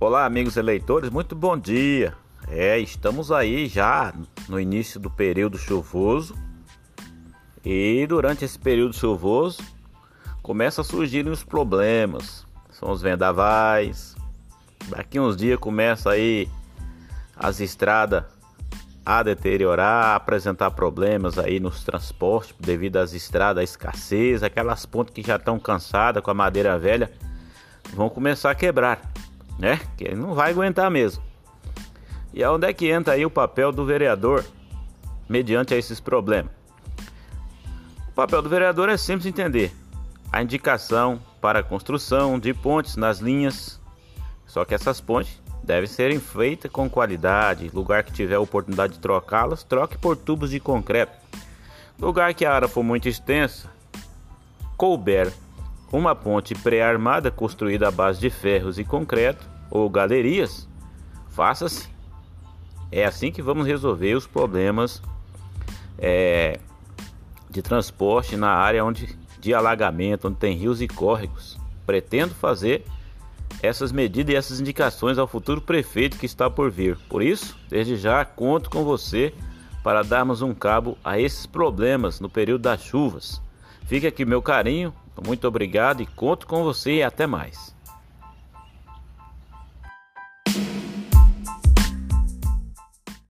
Olá, amigos eleitores, muito bom dia. É, estamos aí já no início do período chuvoso. E durante esse período chuvoso começa a surgirem os problemas. São os vendavais. Daqui uns dias começa aí as estradas a deteriorar, a apresentar problemas aí nos transportes devido às estradas, à escassez, aquelas pontes que já estão cansadas com a madeira velha vão começar a quebrar né? Que ele não vai aguentar mesmo. E aonde é que entra aí o papel do vereador mediante a esses problemas? O papel do vereador é simples entender. A indicação para a construção de pontes nas linhas, só que essas pontes devem serem feitas com qualidade. Lugar que tiver oportunidade de trocá-las, troque por tubos de concreto. Lugar que a área for muito extensa, couber uma ponte pré-armada construída à base de ferros e concreto ou galerias, faça-se. É assim que vamos resolver os problemas é, de transporte na área onde de alagamento, onde tem rios e córregos. Pretendo fazer essas medidas e essas indicações ao futuro prefeito que está por vir. Por isso, desde já conto com você para darmos um cabo a esses problemas no período das chuvas. Fique aqui meu carinho, muito obrigado e conto com você e até mais.